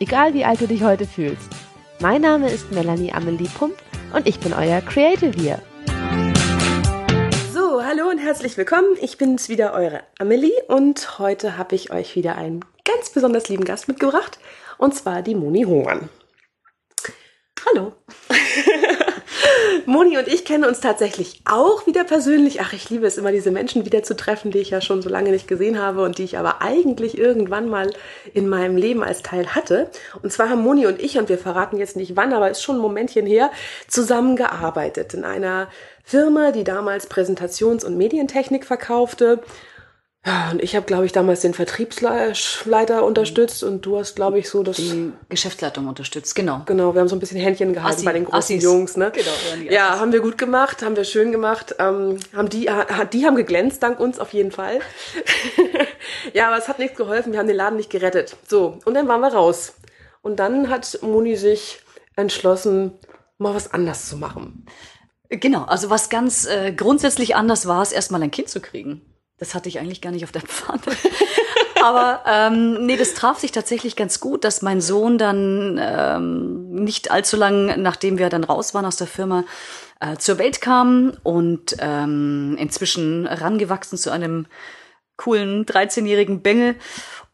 egal wie alt du dich heute fühlst. Mein Name ist Melanie Amelie Pump und ich bin euer Creative hier. So, hallo und herzlich willkommen. Ich bin's wieder, eure Amelie und heute habe ich euch wieder einen ganz besonders lieben Gast mitgebracht und zwar die Moni Hohmann. Hallo. Moni und ich kennen uns tatsächlich auch wieder persönlich. Ach, ich liebe es immer, diese Menschen wieder zu treffen, die ich ja schon so lange nicht gesehen habe und die ich aber eigentlich irgendwann mal in meinem Leben als Teil hatte. Und zwar haben Moni und ich, und wir verraten jetzt nicht wann, aber ist schon ein Momentchen her, zusammengearbeitet in einer Firma, die damals Präsentations- und Medientechnik verkaufte ja, und ich habe, glaube ich, damals den Vertriebsleiter unterstützt und du hast, glaube ich, so das. Die Geschäftsleitung unterstützt, genau. Genau, wir haben so ein bisschen Händchen gehalten Assi, bei den großen Assis. Jungs, ne? Genau, ja, haben wir gut gemacht, haben wir schön gemacht. Ähm, haben die, die haben geglänzt, dank uns auf jeden Fall. ja, aber es hat nichts geholfen, wir haben den Laden nicht gerettet. So, und dann waren wir raus. Und dann hat Moni sich entschlossen, mal was anders zu machen. Genau, also was ganz äh, grundsätzlich anders war, ist erstmal ein Kind zu kriegen. Das hatte ich eigentlich gar nicht auf der Pfanne. Aber ähm, nee, das traf sich tatsächlich ganz gut, dass mein Sohn dann ähm, nicht allzu lang, nachdem wir dann raus waren aus der Firma, äh, zur Welt kam und ähm, inzwischen rangewachsen zu einem coolen 13-jährigen Bengel.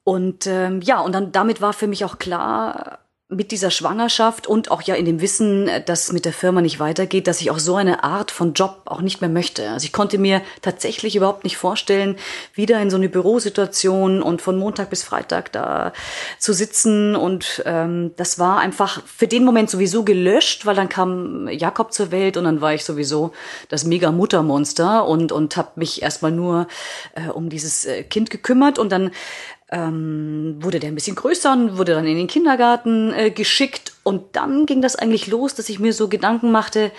Und ähm, ja, und dann damit war für mich auch klar, mit dieser Schwangerschaft und auch ja in dem Wissen, dass mit der Firma nicht weitergeht, dass ich auch so eine Art von Job auch nicht mehr möchte. Also ich konnte mir tatsächlich überhaupt nicht vorstellen, wieder in so eine Bürosituation und von Montag bis Freitag da zu sitzen. Und ähm, das war einfach für den Moment sowieso gelöscht, weil dann kam Jakob zur Welt und dann war ich sowieso das mega Muttermonster und und habe mich erstmal nur äh, um dieses äh, Kind gekümmert und dann ähm, wurde der ein bisschen größer und wurde dann in den Kindergarten äh, geschickt. Und dann ging das eigentlich los, dass ich mir so Gedanken machte,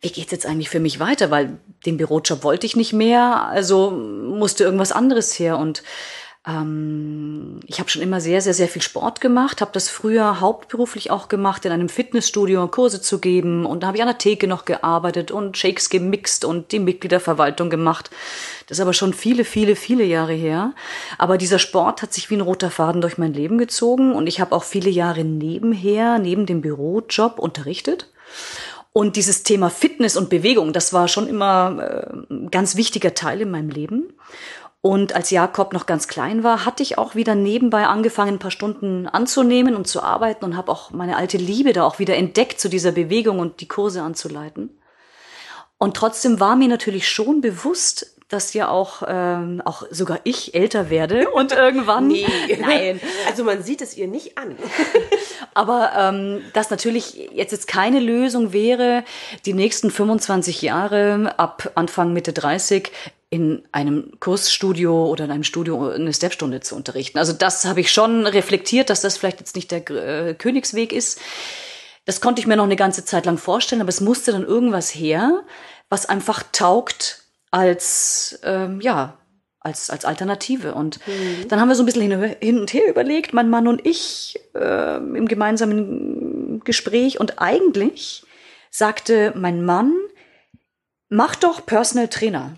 wie geht's jetzt eigentlich für mich weiter? Weil den Bürojob wollte ich nicht mehr, also musste irgendwas anderes her. Und ähm, ich habe schon immer sehr, sehr, sehr viel Sport gemacht, habe das früher hauptberuflich auch gemacht, in einem Fitnessstudio Kurse zu geben. Und da habe ich an der Theke noch gearbeitet und Shakes gemixt und die Mitgliederverwaltung gemacht. Das ist aber schon viele, viele, viele Jahre her. Aber dieser Sport hat sich wie ein roter Faden durch mein Leben gezogen und ich habe auch viele Jahre nebenher, neben dem Bürojob unterrichtet. Und dieses Thema Fitness und Bewegung, das war schon immer äh, ein ganz wichtiger Teil in meinem Leben. Und als Jakob noch ganz klein war, hatte ich auch wieder nebenbei angefangen, ein paar Stunden anzunehmen und zu arbeiten und habe auch meine alte Liebe da auch wieder entdeckt zu dieser Bewegung und die Kurse anzuleiten. Und trotzdem war mir natürlich schon bewusst, dass ja auch, ähm, auch sogar ich älter werde und irgendwann. nee. Nein. Also man sieht es ihr nicht an. Aber ähm, dass natürlich jetzt jetzt keine Lösung wäre, die nächsten 25 Jahre ab Anfang Mitte 30 in einem Kursstudio oder in einem Studio eine Stepstunde zu unterrichten. Also das habe ich schon reflektiert, dass das vielleicht jetzt nicht der äh, Königsweg ist. Das konnte ich mir noch eine ganze Zeit lang vorstellen, aber es musste dann irgendwas her, was einfach taugt als ähm, ja als als Alternative. Und mhm. dann haben wir so ein bisschen hin, hin, und her überlegt, mein Mann und ich äh, im gemeinsamen Gespräch. Und eigentlich sagte mein Mann, mach doch Personal Trainer.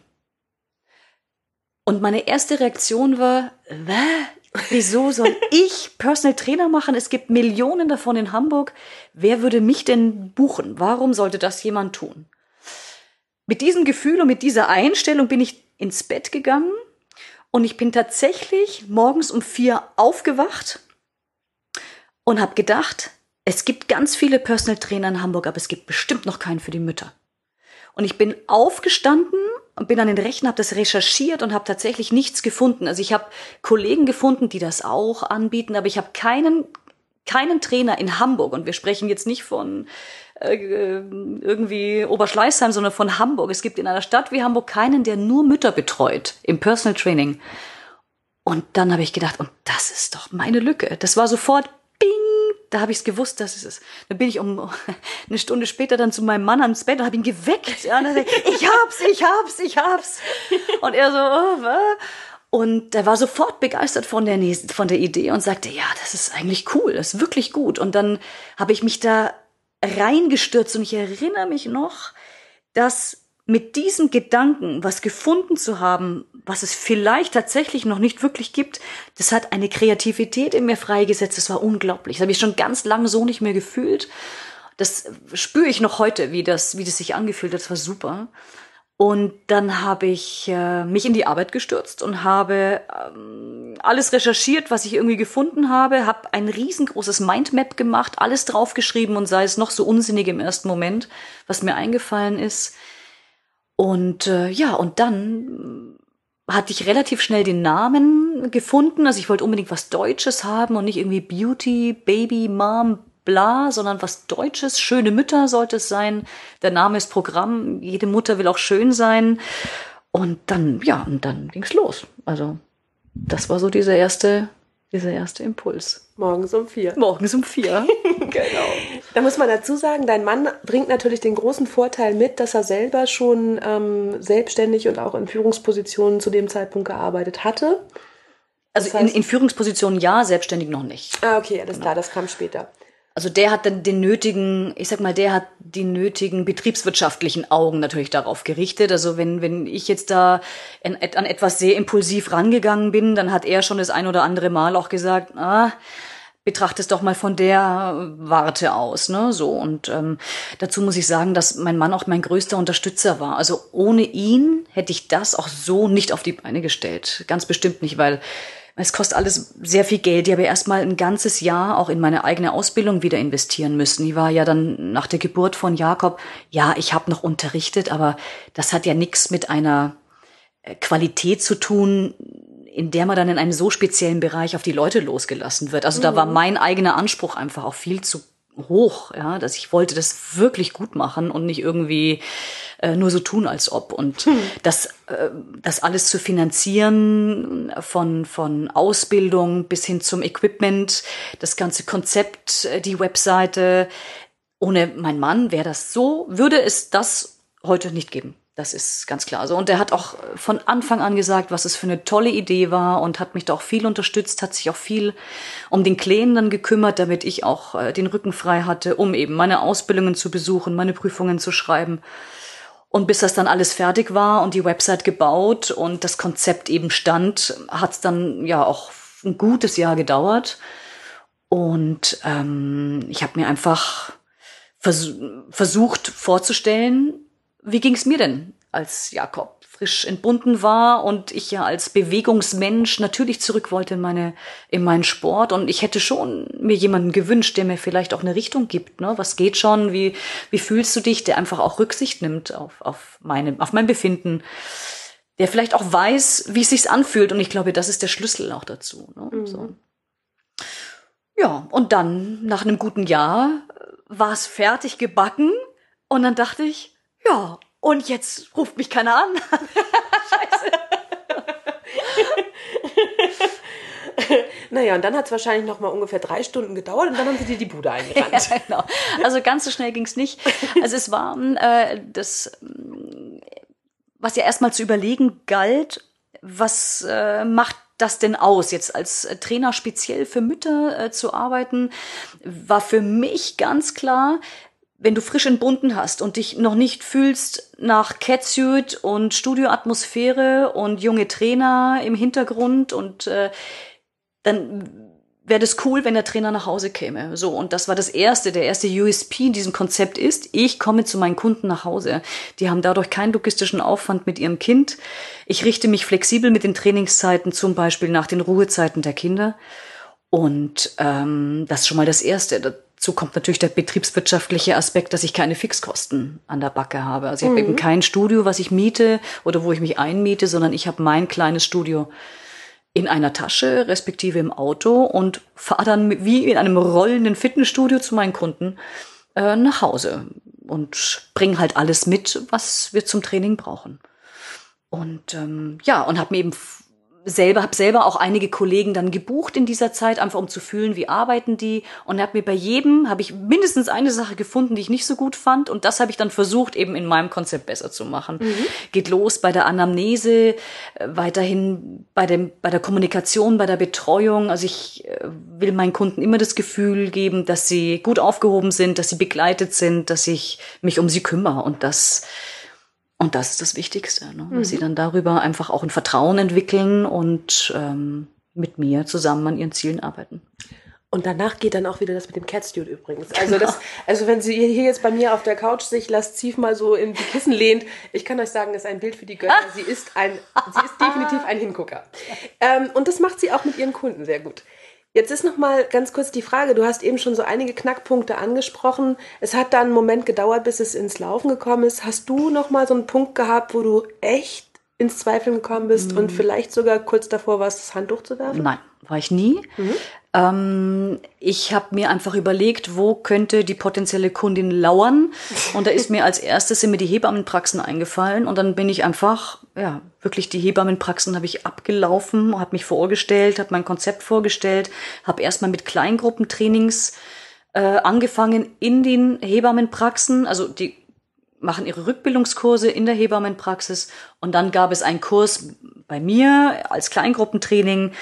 Und meine erste Reaktion war, Wä? wieso soll ich Personal Trainer machen? Es gibt Millionen davon in Hamburg. Wer würde mich denn buchen? Warum sollte das jemand tun? Mit diesem Gefühl und mit dieser Einstellung bin ich ins Bett gegangen und ich bin tatsächlich morgens um vier aufgewacht und habe gedacht, es gibt ganz viele Personal Trainer in Hamburg, aber es gibt bestimmt noch keinen für die Mütter. Und ich bin aufgestanden und bin an den Rechner, habe das recherchiert und habe tatsächlich nichts gefunden. Also ich habe Kollegen gefunden, die das auch anbieten, aber ich habe keinen keinen Trainer in Hamburg und wir sprechen jetzt nicht von äh, irgendwie Oberschleißheim, sondern von Hamburg. Es gibt in einer Stadt wie Hamburg keinen, der nur Mütter betreut im Personal Training. Und dann habe ich gedacht, und das ist doch meine Lücke. Das war sofort da habe ich es gewusst, dass es ist. Dann bin ich um eine Stunde später dann zu meinem Mann ans Bett und habe ihn geweckt. Ja, und dann, ich hab's, ich hab's, ich hab's. Und er so, oh, was? Und er war sofort begeistert von der, von der Idee und sagte, ja, das ist eigentlich cool, das ist wirklich gut. Und dann habe ich mich da reingestürzt und ich erinnere mich noch, dass mit diesem Gedanken, was gefunden zu haben, was es vielleicht tatsächlich noch nicht wirklich gibt, das hat eine Kreativität in mir freigesetzt. Das war unglaublich. Das habe ich schon ganz lange so nicht mehr gefühlt. Das spüre ich noch heute, wie das, wie das sich angefühlt hat. Das war super. Und dann habe ich äh, mich in die Arbeit gestürzt und habe ähm, alles recherchiert, was ich irgendwie gefunden habe, habe ein riesengroßes Mindmap gemacht, alles draufgeschrieben und sei es noch so unsinnig im ersten Moment, was mir eingefallen ist. Und äh, ja, und dann hatte ich relativ schnell den Namen gefunden. Also ich wollte unbedingt was Deutsches haben und nicht irgendwie Beauty, Baby, Mom, bla, sondern was Deutsches. Schöne Mütter sollte es sein. Der Name ist Programm. Jede Mutter will auch schön sein. Und dann, ja, und dann ging's los. Also, das war so dieser erste, dieser erste Impuls. Morgens um vier. Morgens um vier. genau. Da muss man dazu sagen, dein Mann bringt natürlich den großen Vorteil mit, dass er selber schon ähm, selbstständig und auch in Führungspositionen zu dem Zeitpunkt gearbeitet hatte. Also das heißt, in, in Führungspositionen ja, selbstständig noch nicht. Ah, okay, alles genau. klar, das kam später. Also der hat dann den nötigen, ich sag mal, der hat die nötigen betriebswirtschaftlichen Augen natürlich darauf gerichtet. Also wenn, wenn ich jetzt da an, an etwas sehr impulsiv rangegangen bin, dann hat er schon das ein oder andere Mal auch gesagt, ah, betrachte es doch mal von der Warte aus, ne? So und ähm, dazu muss ich sagen, dass mein Mann auch mein größter Unterstützer war. Also ohne ihn hätte ich das auch so nicht auf die Beine gestellt, ganz bestimmt nicht, weil es kostet alles sehr viel Geld. Ich habe erstmal ein ganzes Jahr auch in meine eigene Ausbildung wieder investieren müssen. Ich war ja dann nach der Geburt von Jakob, ja, ich habe noch unterrichtet, aber das hat ja nichts mit einer äh, Qualität zu tun, in der man dann in einem so speziellen Bereich auf die Leute losgelassen wird. Also da war mhm. mein eigener Anspruch einfach auch viel zu hoch, ja, dass ich wollte das wirklich gut machen und nicht irgendwie äh, nur so tun, als ob. Und hm. das, äh, das alles zu finanzieren, von, von Ausbildung bis hin zum Equipment, das ganze Konzept, äh, die Webseite. Ohne mein Mann wäre das so, würde es das heute nicht geben. Das ist ganz klar so. Und er hat auch von Anfang an gesagt, was es für eine tolle Idee war und hat mich da auch viel unterstützt, hat sich auch viel um den Kleen dann gekümmert, damit ich auch äh, den Rücken frei hatte, um eben meine Ausbildungen zu besuchen, meine Prüfungen zu schreiben. Und bis das dann alles fertig war und die Website gebaut und das Konzept eben stand, hat es dann ja auch ein gutes Jahr gedauert. Und ähm, ich habe mir einfach vers versucht vorzustellen, wie ging's mir denn, als Jakob frisch entbunden war und ich ja als Bewegungsmensch natürlich zurück wollte in meine in meinen Sport und ich hätte schon mir jemanden gewünscht, der mir vielleicht auch eine Richtung gibt, ne? Was geht schon? Wie wie fühlst du dich, der einfach auch Rücksicht nimmt auf auf meine auf mein Befinden, der vielleicht auch weiß, wie es sich anfühlt und ich glaube, das ist der Schlüssel auch dazu, ne? Mhm. So. Ja, und dann nach einem guten Jahr war es fertig gebacken und dann dachte ich, ja, und jetzt ruft mich keiner an. Scheiße. naja, und dann hat es wahrscheinlich noch mal ungefähr drei Stunden gedauert und dann haben sie dir die Bude eingerannt. ja, genau. Also ganz so schnell ging es nicht. Also es war äh, das, was ja erstmal zu überlegen galt, was äh, macht das denn aus, jetzt als Trainer speziell für Mütter äh, zu arbeiten, war für mich ganz klar, wenn du frisch entbunden hast und dich noch nicht fühlst nach Catsuit und Studioatmosphäre und junge Trainer im Hintergrund und äh, dann wäre das cool, wenn der Trainer nach Hause käme. So, und das war das erste, der erste USP in diesem Konzept ist, ich komme zu meinen Kunden nach Hause. Die haben dadurch keinen logistischen Aufwand mit ihrem Kind. Ich richte mich flexibel mit den Trainingszeiten, zum Beispiel nach den Ruhezeiten der Kinder. Und ähm, das ist schon mal das Erste Dazu kommt natürlich der betriebswirtschaftliche Aspekt, dass ich keine Fixkosten an der Backe habe. Also ich mhm. habe eben kein Studio, was ich miete oder wo ich mich einmiete, sondern ich habe mein kleines Studio in einer Tasche, respektive im Auto und fahre dann wie in einem rollenden Fitnessstudio zu meinen Kunden äh, nach Hause und bringe halt alles mit, was wir zum Training brauchen. Und ähm, ja, und habe mir eben selber, habe selber auch einige Kollegen dann gebucht in dieser Zeit, einfach um zu fühlen, wie arbeiten die. Und habe mir bei jedem, habe ich mindestens eine Sache gefunden, die ich nicht so gut fand. Und das habe ich dann versucht, eben in meinem Konzept besser zu machen. Mhm. Geht los bei der Anamnese, äh, weiterhin bei, dem, bei der Kommunikation, bei der Betreuung. Also ich äh, will meinen Kunden immer das Gefühl geben, dass sie gut aufgehoben sind, dass sie begleitet sind, dass ich mich um sie kümmere. Und das und das ist das Wichtigste, ne? dass mhm. sie dann darüber einfach auch ein Vertrauen entwickeln und ähm, mit mir zusammen an ihren Zielen arbeiten. Und danach geht dann auch wieder das mit dem Catsuit übrigens. Also das, also wenn sie hier jetzt bei mir auf der Couch sich lasziv mal so in die Kissen lehnt, ich kann euch sagen, das ist ein Bild für die Götter. Sie ist ein, sie ist definitiv ein Hingucker. Ähm, und das macht sie auch mit ihren Kunden sehr gut. Jetzt ist noch mal ganz kurz die Frage, du hast eben schon so einige Knackpunkte angesprochen. Es hat dann einen Moment gedauert, bis es ins Laufen gekommen ist. Hast du noch mal so einen Punkt gehabt, wo du echt ins Zweifeln gekommen bist mhm. und vielleicht sogar kurz davor warst, das Handtuch zu werfen? Nein, war ich nie. Mhm. Ähm, ich habe mir einfach überlegt, wo könnte die potenzielle Kundin lauern. Und da ist mir als erstes sind mir die Hebammenpraxen eingefallen. Und dann bin ich einfach, ja, wirklich die Hebammenpraxen habe ich abgelaufen, habe mich vorgestellt, habe mein Konzept vorgestellt, habe erstmal mit Kleingruppentrainings äh, angefangen in den Hebammenpraxen. Also die machen ihre Rückbildungskurse in der Hebammenpraxis und dann gab es einen Kurs bei mir als Kleingruppentraining,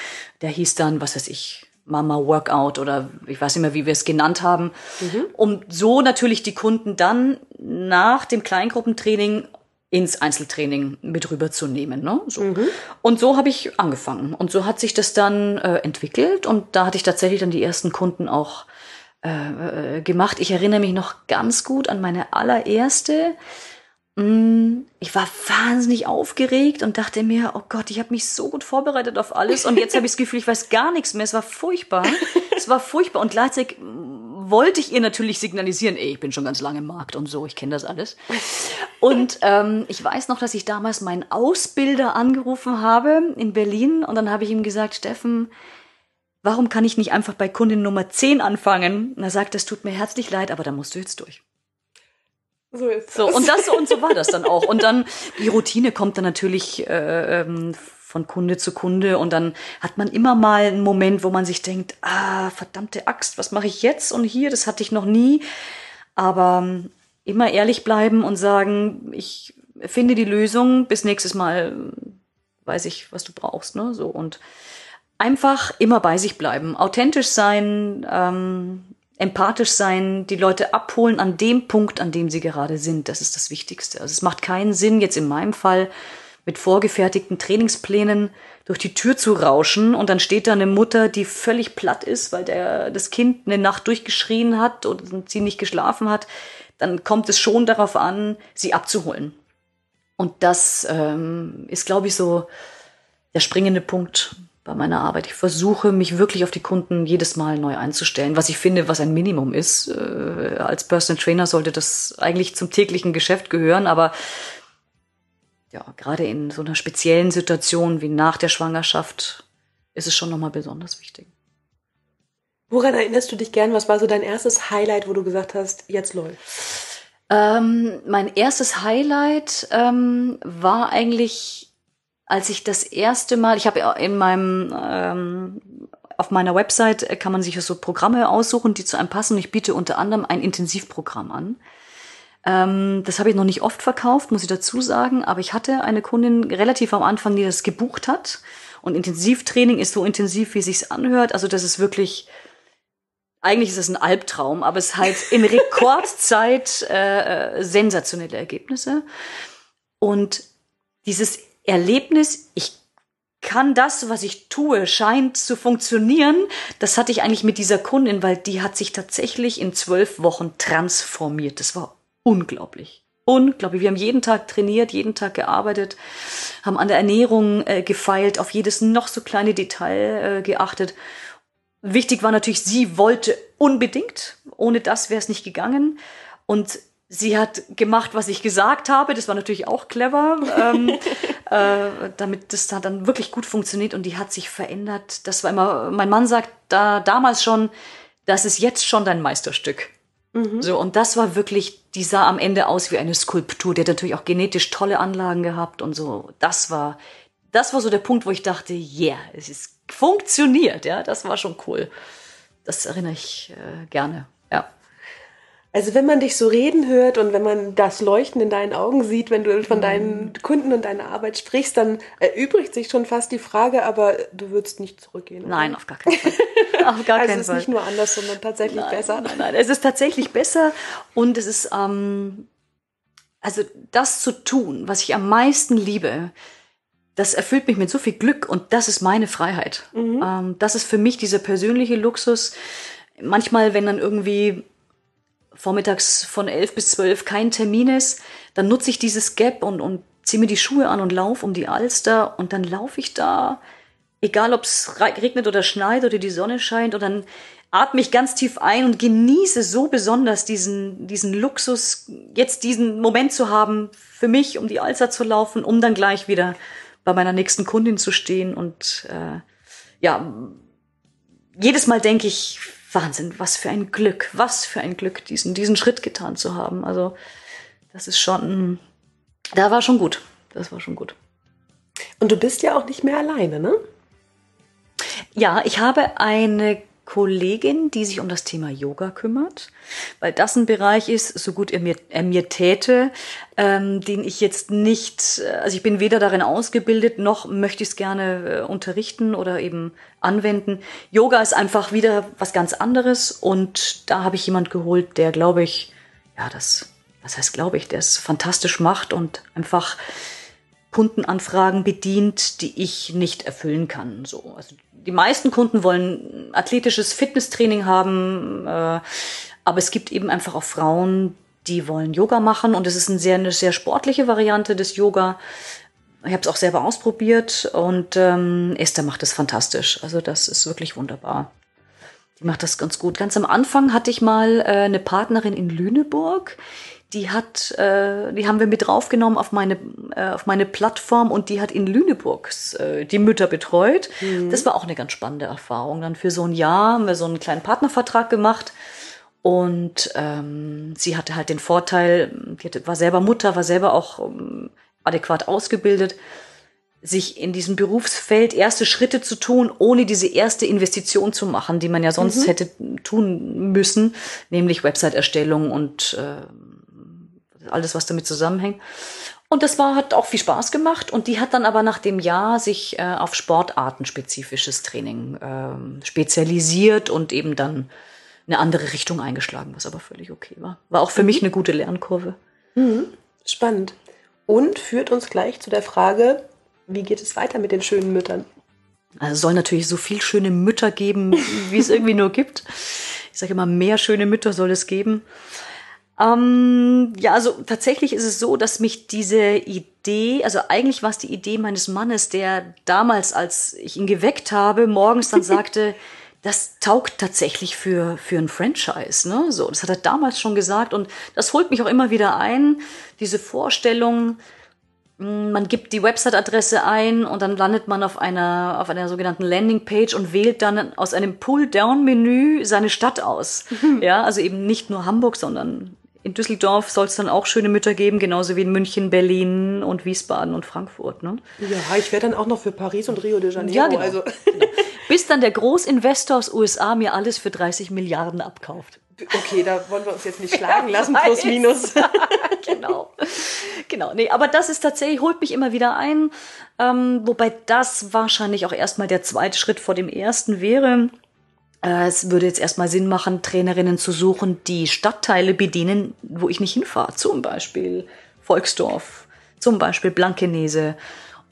der hieß dann, was weiß ich, Mama Workout oder ich weiß nicht mehr, wie wir es genannt haben, mhm. um so natürlich die Kunden dann nach dem Kleingruppentraining ins Einzeltraining mit rüberzunehmen. Ne? So. Mhm. Und so habe ich angefangen. Und so hat sich das dann äh, entwickelt und da hatte ich tatsächlich dann die ersten Kunden auch äh, äh, gemacht. Ich erinnere mich noch ganz gut an meine allererste. Mm, ich war wahnsinnig aufgeregt und dachte mir, oh Gott, ich habe mich so gut vorbereitet auf alles und jetzt habe ich das Gefühl, ich weiß gar nichts mehr. Es war furchtbar. Es war furchtbar und gleichzeitig wollte ich ihr natürlich signalisieren, ey, ich bin schon ganz lange im Markt und so, ich kenne das alles. Und ähm, ich weiß noch, dass ich damals meinen Ausbilder angerufen habe in Berlin und dann habe ich ihm gesagt, Steffen, warum kann ich nicht einfach bei Kundin Nummer 10 anfangen? Und er sagt, es tut mir herzlich leid, aber da musst du jetzt durch. So ist das. So, und das und so war das dann auch. Und dann, die Routine kommt dann natürlich äh, ähm, von Kunde zu Kunde und dann hat man immer mal einen Moment, wo man sich denkt, ah, verdammte Axt, was mache ich jetzt? Und hier, das hatte ich noch nie. Aber ähm, immer ehrlich bleiben und sagen, ich finde die Lösung, bis nächstes Mal weiß ich, was du brauchst, ne? So und einfach immer bei sich bleiben, authentisch sein, ähm, empathisch sein, die Leute abholen an dem Punkt, an dem sie gerade sind. Das ist das Wichtigste. Also es macht keinen Sinn, jetzt in meinem Fall mit vorgefertigten Trainingsplänen durch die Tür zu rauschen und dann steht da eine Mutter, die völlig platt ist, weil der, das Kind eine Nacht durchgeschrien hat und sie nicht geschlafen hat. Dann kommt es schon darauf an, sie abzuholen. Und das ähm, ist, glaube ich, so der springende Punkt bei meiner Arbeit. Ich versuche, mich wirklich auf die Kunden jedes Mal neu einzustellen, was ich finde, was ein Minimum ist. Äh, als Personal Trainer sollte das eigentlich zum täglichen Geschäft gehören, aber ja, gerade in so einer speziellen Situation wie nach der Schwangerschaft ist es schon nochmal besonders wichtig. Woran erinnerst du dich gern? Was war so dein erstes Highlight, wo du gesagt hast, jetzt läuft? Ähm, mein erstes Highlight ähm, war eigentlich als ich das erste Mal, ich habe in meinem ähm, auf meiner Website kann man sich so Programme aussuchen, die zu einem passen. Ich biete unter anderem ein Intensivprogramm an. Ähm, das habe ich noch nicht oft verkauft, muss ich dazu sagen, aber ich hatte eine Kundin relativ am Anfang, die das gebucht hat. Und Intensivtraining ist so intensiv, wie es sich anhört. Also das ist wirklich, eigentlich ist es ein Albtraum, aber es halt in Rekordzeit äh, äh, sensationelle Ergebnisse. Und dieses Erlebnis, ich kann das, was ich tue, scheint zu funktionieren. Das hatte ich eigentlich mit dieser Kundin, weil die hat sich tatsächlich in zwölf Wochen transformiert. Das war unglaublich. Unglaublich. Wir haben jeden Tag trainiert, jeden Tag gearbeitet, haben an der Ernährung äh, gefeilt, auf jedes noch so kleine Detail äh, geachtet. Wichtig war natürlich, sie wollte unbedingt. Ohne das wäre es nicht gegangen. Und Sie hat gemacht, was ich gesagt habe. Das war natürlich auch clever, ähm, äh, damit das dann wirklich gut funktioniert. Und die hat sich verändert. Das war immer, mein Mann sagt da damals schon, das ist jetzt schon dein Meisterstück. Mhm. So, und das war wirklich, die sah am Ende aus wie eine Skulptur. Die hat natürlich auch genetisch tolle Anlagen gehabt und so. Das war das war so der Punkt, wo ich dachte, yeah, es ist funktioniert, ja, das war schon cool. Das erinnere ich äh, gerne, ja. Also wenn man dich so reden hört und wenn man das Leuchten in deinen Augen sieht, wenn du von deinen Kunden und deiner Arbeit sprichst, dann erübrigt sich schon fast die Frage, aber du würdest nicht zurückgehen. Oder? Nein, auf gar keinen Fall. auf gar also keinen Fall. Es ist nicht nur anders, sondern tatsächlich nein, besser. Nein, nein, es ist tatsächlich besser und es ist, ähm, also das zu tun, was ich am meisten liebe, das erfüllt mich mit so viel Glück und das ist meine Freiheit. Mhm. Ähm, das ist für mich dieser persönliche Luxus. Manchmal, wenn dann irgendwie vormittags von elf bis zwölf kein Termin ist, dann nutze ich dieses Gap und, und ziehe mir die Schuhe an und laufe um die Alster und dann laufe ich da, egal ob es regnet oder schneit oder die Sonne scheint und dann atme ich ganz tief ein und genieße so besonders diesen, diesen Luxus, jetzt diesen Moment zu haben, für mich um die Alster zu laufen, um dann gleich wieder bei meiner nächsten Kundin zu stehen. Und äh, ja, jedes Mal denke ich, Wahnsinn, was für ein Glück, was für ein Glück, diesen, diesen Schritt getan zu haben. Also das ist schon, da war schon gut. Das war schon gut. Und du bist ja auch nicht mehr alleine, ne? Ja, ich habe eine Kollegin, die sich um das Thema Yoga kümmert, weil das ein Bereich ist, so gut er mir, er mir täte, ähm, den ich jetzt nicht, also ich bin weder darin ausgebildet, noch möchte ich es gerne äh, unterrichten oder eben anwenden. Yoga ist einfach wieder was ganz anderes und da habe ich jemand geholt, der, glaube ich, ja, das, was heißt, glaube ich, der es fantastisch macht und einfach Kundenanfragen bedient, die ich nicht erfüllen kann. So, also die meisten Kunden wollen athletisches Fitnesstraining haben, äh, aber es gibt eben einfach auch Frauen, die wollen Yoga machen und es ist eine sehr, eine sehr sportliche Variante des Yoga. Ich habe es auch selber ausprobiert und ähm, Esther macht es fantastisch. Also das ist wirklich wunderbar. Die macht das ganz gut. Ganz am Anfang hatte ich mal äh, eine Partnerin in Lüneburg, die hat, äh, die haben wir mit draufgenommen auf meine, äh, auf meine Plattform und die hat in Lüneburg äh, die Mütter betreut. Mhm. Das war auch eine ganz spannende Erfahrung. Dann für so ein Jahr haben wir so einen kleinen Partnervertrag gemacht und ähm, sie hatte halt den Vorteil, die hatte, war selber Mutter, war selber auch ähm, adäquat ausgebildet, sich in diesem Berufsfeld erste Schritte zu tun, ohne diese erste Investition zu machen, die man ja sonst mhm. hätte tun müssen, nämlich Website-Erstellung und äh, alles, was damit zusammenhängt. Und das war, hat auch viel Spaß gemacht. Und die hat dann aber nach dem Jahr sich äh, auf sportartenspezifisches Training äh, spezialisiert und eben dann eine andere Richtung eingeschlagen, was aber völlig okay war. War auch für mhm. mich eine gute Lernkurve. Mhm. Spannend. Und führt uns gleich zu der Frage, wie geht es weiter mit den schönen Müttern? Also es soll natürlich so viel schöne Mütter geben, wie es irgendwie nur gibt. Ich sage immer, mehr schöne Mütter soll es geben. Ähm, ja, also tatsächlich ist es so, dass mich diese Idee, also eigentlich war es die Idee meines Mannes, der damals, als ich ihn geweckt habe, morgens dann sagte, das taugt tatsächlich für, für ein Franchise, ne? So, das hat er damals schon gesagt und das holt mich auch immer wieder ein, diese Vorstellung, hm, man gibt die Website-Adresse ein und dann landet man auf einer, auf einer sogenannten Landingpage und wählt dann aus einem Pull-Down-Menü seine Stadt aus. Ja, also eben nicht nur Hamburg, sondern in Düsseldorf soll es dann auch schöne Mütter geben, genauso wie in München, Berlin und Wiesbaden und Frankfurt. Ne? Ja, ich wäre dann auch noch für Paris und Rio de Janeiro. Ja, genau. Also. genau. Bis dann der Großinvestor aus USA mir alles für 30 Milliarden abkauft. Okay, da wollen wir uns jetzt nicht schlagen lassen, plus minus. genau. Genau. Nee, aber das ist tatsächlich, holt mich immer wieder ein. Ähm, wobei das wahrscheinlich auch erstmal der zweite Schritt vor dem ersten wäre. Äh, es würde jetzt erstmal Sinn machen, Trainerinnen zu suchen, die Stadtteile bedienen, wo ich nicht hinfahre. Zum Beispiel Volksdorf, zum Beispiel Blankenese.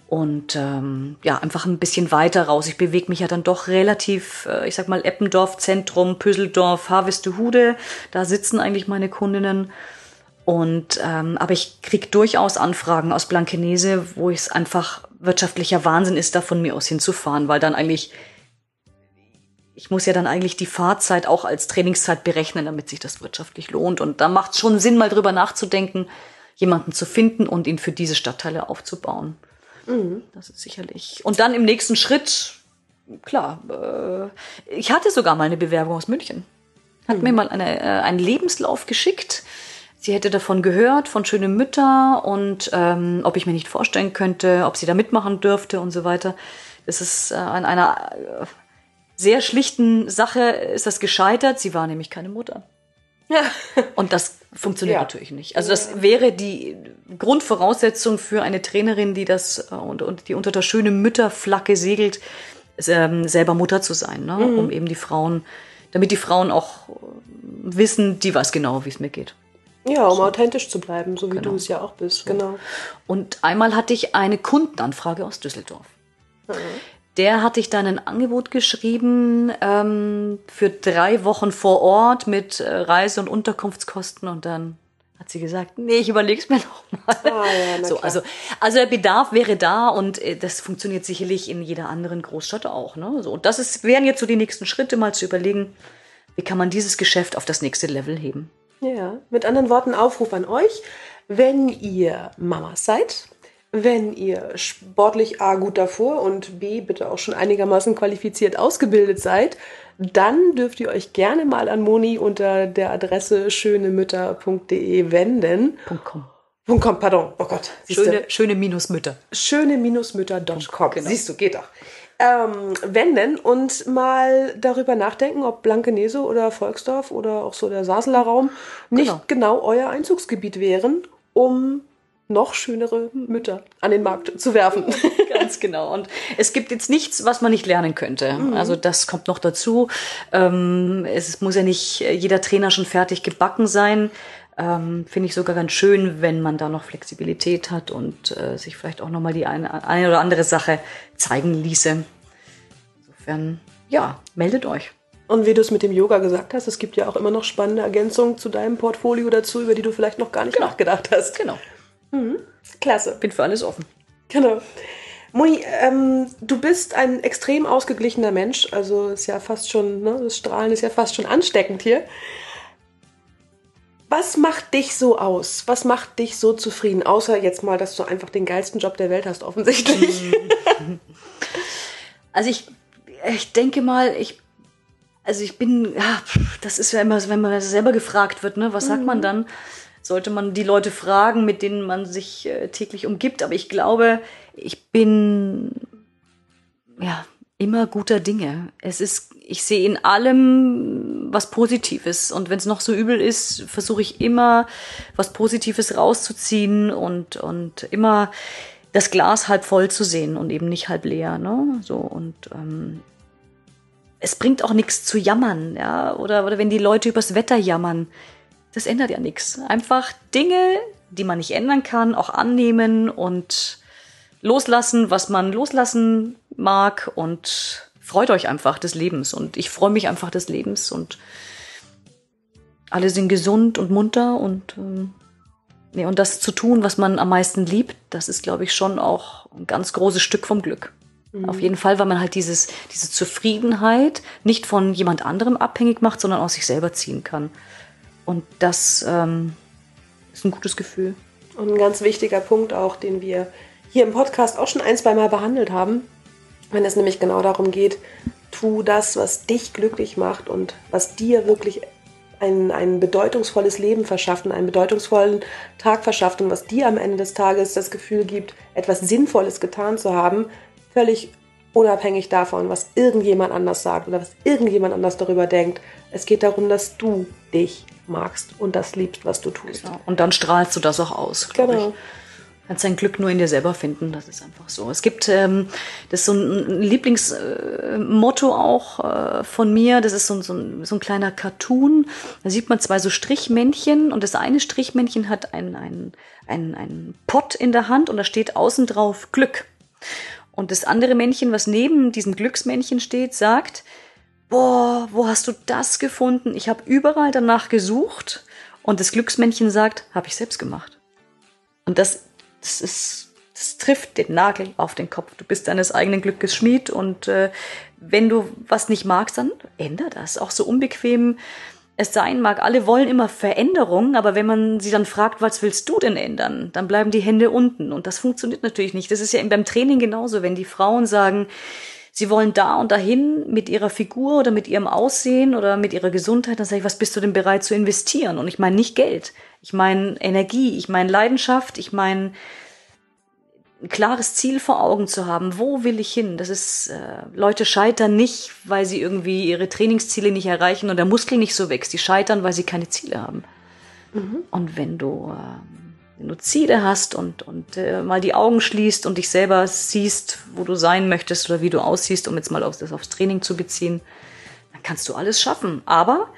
Und ähm, ja, einfach ein bisschen weiter raus. Ich bewege mich ja dann doch relativ, äh, ich sag mal, Eppendorf, Zentrum, Püsseldorf, Harvestehude. Da sitzen eigentlich meine Kundinnen. Und ähm, aber ich krieg durchaus Anfragen aus Blankenese, wo es einfach wirtschaftlicher Wahnsinn ist, da von mir aus hinzufahren, weil dann eigentlich ich muss ja dann eigentlich die Fahrzeit auch als Trainingszeit berechnen, damit sich das wirtschaftlich lohnt. Und da macht es schon Sinn, mal drüber nachzudenken, jemanden zu finden und ihn für diese Stadtteile aufzubauen. Mhm. Das ist sicherlich. Und dann im nächsten Schritt, klar, äh, ich hatte sogar mal eine Bewerbung aus München. Hat mhm. mir mal eine, äh, einen Lebenslauf geschickt Sie hätte davon gehört, von schönen Mütter und ähm, ob ich mir nicht vorstellen könnte, ob sie da mitmachen dürfte und so weiter. Es ist äh, an einer äh, sehr schlichten Sache ist das gescheitert. Sie war nämlich keine Mutter. Ja. Und das funktioniert Ja. natürlich nicht. Also das wäre die Grundvoraussetzung für eine Trainerin, die das äh, und, und die unter der schönen Mütterflagge segelt, ähm, selber Mutter zu sein, ne? Mhm. um eben die Frauen, damit die Frauen auch äh, wissen, die weiß genau, wie es mir geht. Ja, um authentisch zu bleiben, so wie Genau. du es ja auch bist. Genau. Und einmal hatte ich eine Kundenanfrage aus Düsseldorf. Mhm. Der hatte ich dann ein Angebot geschrieben ähm, für drei Wochen vor Ort mit äh, Reise- und Unterkunftskosten und dann hat sie gesagt, nee, ich überleg's mir noch mal. Ah, ja, so, klar. also, also der Bedarf wäre da und äh, das funktioniert sicherlich in jeder anderen Großstadt auch. Ne? So, und das ist, wären jetzt so die nächsten Schritte, mal zu überlegen, wie kann man dieses Geschäft auf das nächste Level heben. Ja, mit anderen Worten Aufruf an euch, wenn ihr Mamas seid, wenn ihr sportlich A gut davor und B bitte auch schon einigermaßen qualifiziert ausgebildet seid, dann dürft ihr euch gerne mal an Moni unter der Adresse schönemütter.de wenden. Com. Punkt .com, pardon, oh Gott. Schöne, schöne Minusmütter. schöne-mütter.com. Genau. Siehst du, geht doch. Ähm, wenden und mal darüber nachdenken, ob Blankenese oder Volksdorf oder auch so der Saseler Raum nicht Genau. genau. euer Einzugsgebiet wären, um noch schönere Mütter an den Markt zu werfen. Ganz genau. Und es gibt jetzt nichts, was man nicht lernen könnte. Mhm. Also das kommt noch dazu. Ähm, es muss ja nicht jeder Trainer schon fertig gebacken sein. Ähm, Finde ich sogar ganz schön, wenn man da noch Flexibilität hat und äh, sich vielleicht auch nochmal die eine, eine oder andere Sache zeigen ließe. Insofern, ja, meldet euch. Und wie du es mit dem Yoga gesagt hast, es gibt ja auch immer noch spannende Ergänzungen zu deinem Portfolio dazu, über die du vielleicht noch gar nicht nachgedacht hast. Genau. Klasse. Bin für alles offen. Genau. Moni, ähm, du bist ein extrem ausgeglichener Mensch. Also ist ja fast schon, ne, das Strahlen ist ja fast schon ansteckend hier. Was macht dich so aus? Was macht dich so zufrieden? Außer jetzt mal, dass du einfach den geilsten Job der Welt hast, offensichtlich. Also ich, ich denke mal, ich, also ich bin, ja, das ist ja immer, so, wenn man selber gefragt wird, ne, was sagt man dann? Sollte man die Leute fragen, mit denen man sich äh, täglich umgibt. Aber ich glaube, ich bin, ja, immer guter Dinge. Es ist, ich sehe in allem was Positives. Und wenn es noch so übel ist, versuche ich immer was Positives rauszuziehen und, und immer das Glas halb voll zu sehen und eben nicht halb leer. Ne? So und ähm, es bringt auch nichts zu jammern, ja, oder, oder wenn die Leute übers Wetter jammern, das ändert ja nichts. Einfach Dinge, die man nicht ändern kann, auch annehmen und loslassen, was man loslassen mag und freut euch einfach des Lebens. Und ich freue mich einfach des Lebens und alle sind gesund und munter und ähm, nee, und das zu tun, was man am meisten liebt, das ist, glaube ich, schon auch ein ganz großes Stück vom Glück. Auf jeden Fall, weil man halt dieses, diese Zufriedenheit nicht von jemand anderem abhängig macht, sondern aus sich selber ziehen kann. Und das ähm, ist ein gutes Gefühl. Und ein ganz wichtiger Punkt auch, den wir hier im Podcast auch schon ein, zwei Mal behandelt haben, wenn es nämlich genau darum geht, tu das, was dich glücklich macht und was dir wirklich ein, ein bedeutungsvolles Leben verschafft und einen bedeutungsvollen Tag verschafft und was dir am Ende des Tages das Gefühl gibt, etwas Sinnvolles getan zu haben, völlig unabhängig davon, was irgendjemand anders sagt oder was irgendjemand anders darüber denkt. Es geht darum, dass du dich magst und das liebst, was du tust. Ja, und dann strahlst du das auch aus, glaube Genau. ich. Kannst dein Glück nur in dir selber finden, das ist einfach so. Es gibt, ähm, das ist so ein Lieblingsmotto auch äh, von mir, das ist so, ein- so, ein, so ein kleiner Cartoon. Da sieht man zwei so Strichmännchen und das eine Strichmännchen hat einen, einen, einen, einen Pott in der Hand und da steht außen drauf Glück. Und das andere Männchen, was neben diesem Glücksmännchen steht, sagt, boah, wo hast du das gefunden? Ich habe überall danach gesucht. Und das Glücksmännchen sagt, habe ich selbst gemacht. Und das, das ist, das trifft den Nagel auf den Kopf. Du bist deines eigenen Glückes Schmied und äh, wenn du was nicht magst, dann änder das. Auch so unbequem es sein mag. Alle wollen immer Veränderungen, aber wenn man sie dann fragt, was willst du denn ändern, dann bleiben die Hände unten und das funktioniert natürlich nicht. Das ist ja beim Training genauso, wenn die Frauen sagen, sie wollen da und dahin mit ihrer Figur oder mit ihrem Aussehen oder mit ihrer Gesundheit, dann sage ich, was bist du denn bereit zu investieren? Und ich meine nicht Geld, ich meine Energie, ich meine Leidenschaft, ich meine ein klares Ziel vor Augen zu haben. Wo will ich hin? Das ist, äh, Leute scheitern nicht, weil sie irgendwie ihre Trainingsziele nicht erreichen und der Muskel nicht so wächst. Die scheitern, weil sie keine Ziele haben. Mhm. Und wenn du, äh, wenn du Ziele hast und, und äh, mal die Augen schließt und dich selber siehst, wo du sein möchtest oder wie du aussiehst, um jetzt mal auf das aufs Training zu beziehen, dann kannst du alles schaffen. Aber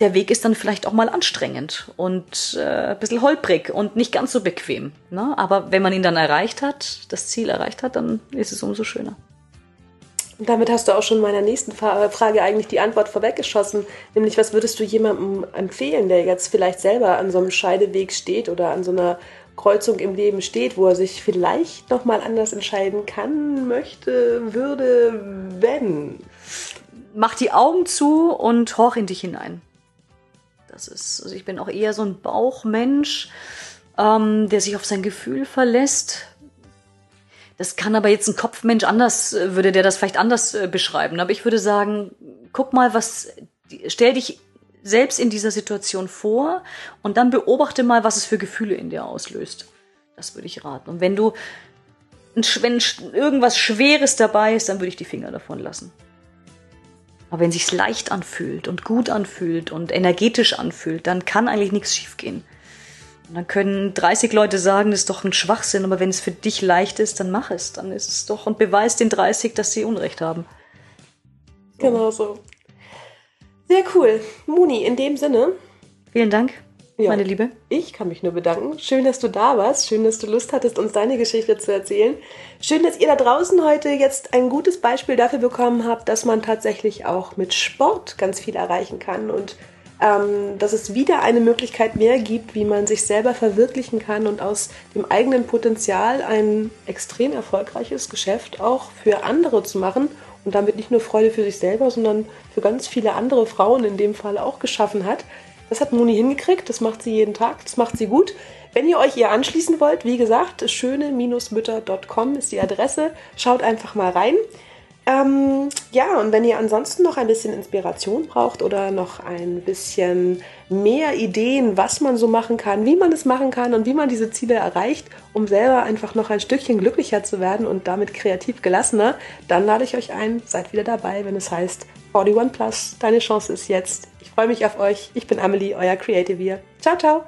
der Weg ist dann vielleicht auch mal anstrengend und äh, ein bisschen holprig und nicht ganz so bequem. Ne? Aber wenn man ihn dann erreicht hat, das Ziel erreicht hat, dann ist es umso schöner. Und damit hast du auch schon meiner nächsten Frage eigentlich die Antwort vorweggeschossen, nämlich was würdest du jemandem empfehlen, der jetzt vielleicht selber an so einem Scheideweg steht oder an so einer Kreuzung im Leben steht, wo er sich vielleicht noch mal anders entscheiden kann, möchte, würde, wenn? Mach die Augen zu und horch in dich hinein. Das ist, also ich bin auch eher so ein Bauchmensch, ähm, der sich auf sein Gefühl verlässt. Das kann aber jetzt ein Kopfmensch anders, äh, würde der das vielleicht anders äh, beschreiben. Aber ich würde sagen, guck mal, was, stell dich selbst in dieser Situation vor und dann beobachte mal, was es für Gefühle in dir auslöst. Das würde ich raten. Und wenn du, wenn irgendwas Schweres dabei ist, dann würde ich die Finger davon lassen. Aber wenn sich's leicht anfühlt und gut anfühlt und energetisch anfühlt, dann kann eigentlich nichts schiefgehen. Und dann können 30 Leute sagen, das ist doch ein Schwachsinn, aber wenn es für dich leicht ist, dann mach es. Dann ist es doch und beweis den 30, dass sie Unrecht haben. Genau so. Sehr cool. Muni, in dem Sinne. Vielen Dank. Ja, meine Liebe. Ich kann mich nur bedanken. Schön, dass du da warst. Schön, dass du Lust hattest, uns deine Geschichte zu erzählen. Schön, dass ihr da draußen heute jetzt ein gutes Beispiel dafür bekommen habt, dass man tatsächlich auch mit Sport ganz viel erreichen kann und ähm, dass es wieder eine Möglichkeit mehr gibt, wie man sich selber verwirklichen kann und aus dem eigenen Potenzial ein extrem erfolgreiches Geschäft auch für andere zu machen und damit nicht nur Freude für sich selber, sondern für ganz viele andere Frauen in dem Fall auch geschaffen hat. Das hat Moni hingekriegt, das macht sie jeden Tag, das macht sie gut. Wenn ihr euch ihr anschließen wollt, wie gesagt, schöne-mütter.com ist die Adresse. Schaut einfach mal rein. Ähm, ja, und wenn ihr ansonsten noch ein bisschen Inspiration braucht oder noch ein bisschen mehr Ideen, was man so machen kann, wie man es machen kann und wie man diese Ziele erreicht, um selber einfach noch ein Stückchen glücklicher zu werden und damit kreativ gelassener, dann lade ich euch ein, seid wieder dabei, wenn es heißt 41 Plus, deine Chance ist jetzt. Ich freue mich auf euch. Ich bin Amelie, euer Creative Ciao, ciao.